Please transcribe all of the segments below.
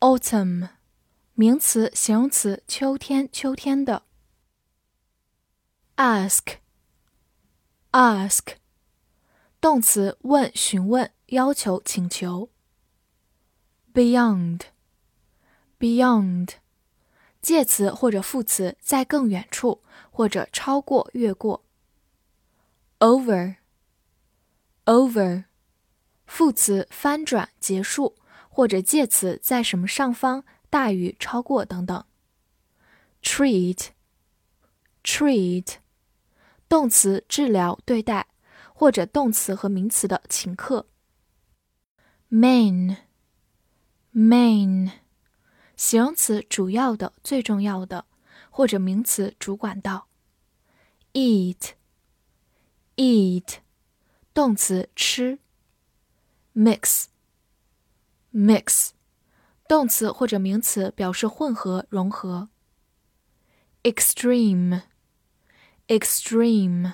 Autumn，名词、形容词，秋天，秋天的。Ask，ask，动词，问、询问、要求、请求。Beyond，beyond，介词或者副词，在更远处，或者超过、越过。Over，over，副词，翻转、结束。或者介词在什么上方大于、超过等等。treat，treat，动词治疗、对待，或者动词和名词的请客。main，main，形容词主要的、最重要的，或者名词主管道。eat，eat，动词吃。mix。mix，动词或者名词表示混合、融合。extreme，extreme，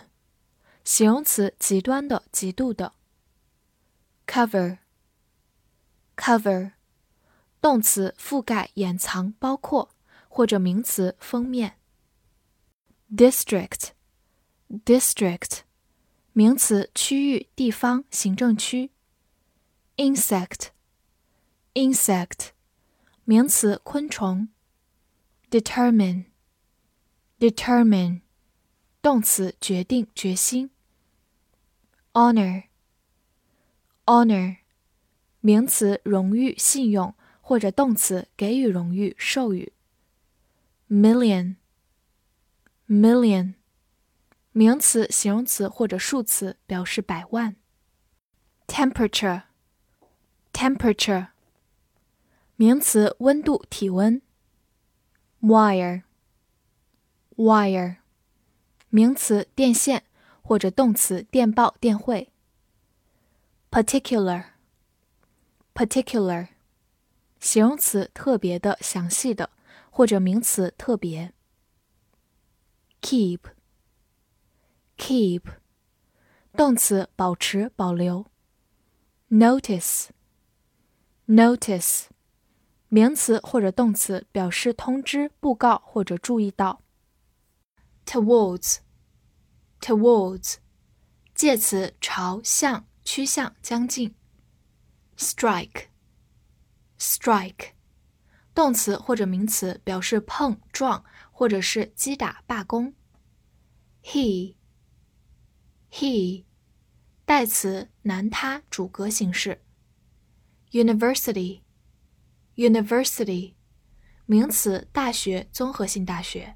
形容词极端的、极度的。cover，cover，动词覆盖、掩藏、包括，或者名词封面。district，district，名词区域、地方、行政区。insect。insect，名词，昆虫。determine，determine，动词，决定、决心。honor，honor，名词，荣誉、信用，或者动词，给予荣誉、授予。million，million，名词、形容词或者数词，表示百万。temperature，temperature。 名词，温度、体温。wire，wire，名词，电线，或者动词，电报、电汇。particular，particular，形容词，特别的、详细的，或者名词，特别。keep，keep，动词，保持、保留。notice，notice。 名词或者动词表示通知、布告或者注意到。towards，towards，介词朝向、趋向、将近。strike，strike，动词或者名词表示碰撞或者是击打、罢工。he，he，代词男他主格形式。university。University，名词，大学，综合性大学。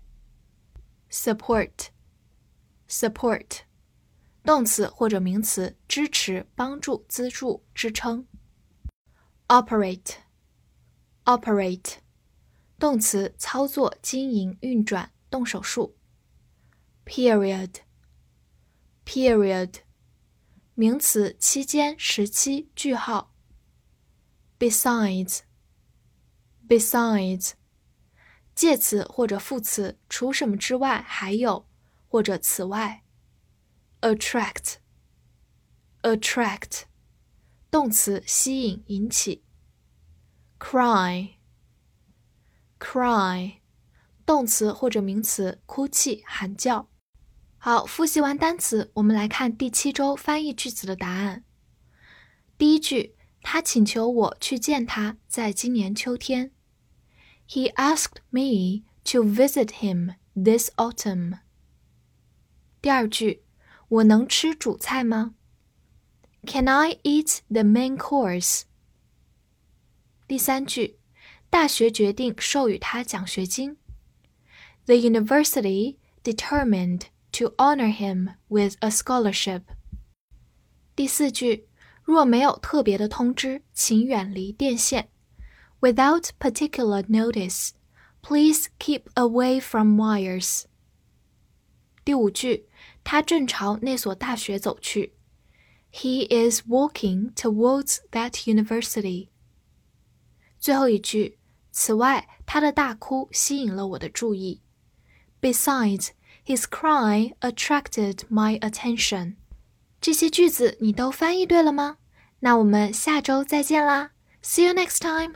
Support，support，动词或者名词，支持、帮助、资助、支撑。Operate，operate，动词，操作、经营、运转、动手术。Period，period，名词，期间、时期、句号。Besides。 Besides，介词或者副词，除什么之外，还有或者此外。Attract，attract，动词，吸引、引起。Cry，cry，动词或者名词，哭泣、喊叫。好，复习完单词，我们来看第七周翻译句子的答案。第一句，他请求我去见他，在今年秋天。He asked me to visit him this autumn. 第二句，我能吃主菜吗？Can I eat the main course? 第三句，大学决定授予他奖学金。The university determined to honor him with a scholarship. 第四句，若没有特别的通知，请远离电线。 Without particular notice, please keep away from wires. 第五句，他正朝那所大学走去。He is walking towards that university. 最后一句，此外，他的大哭吸引了我的注意。Besides, his cry attracted my attention. 这些句子你都翻译对了吗？那我们下周再见啦！See you next time.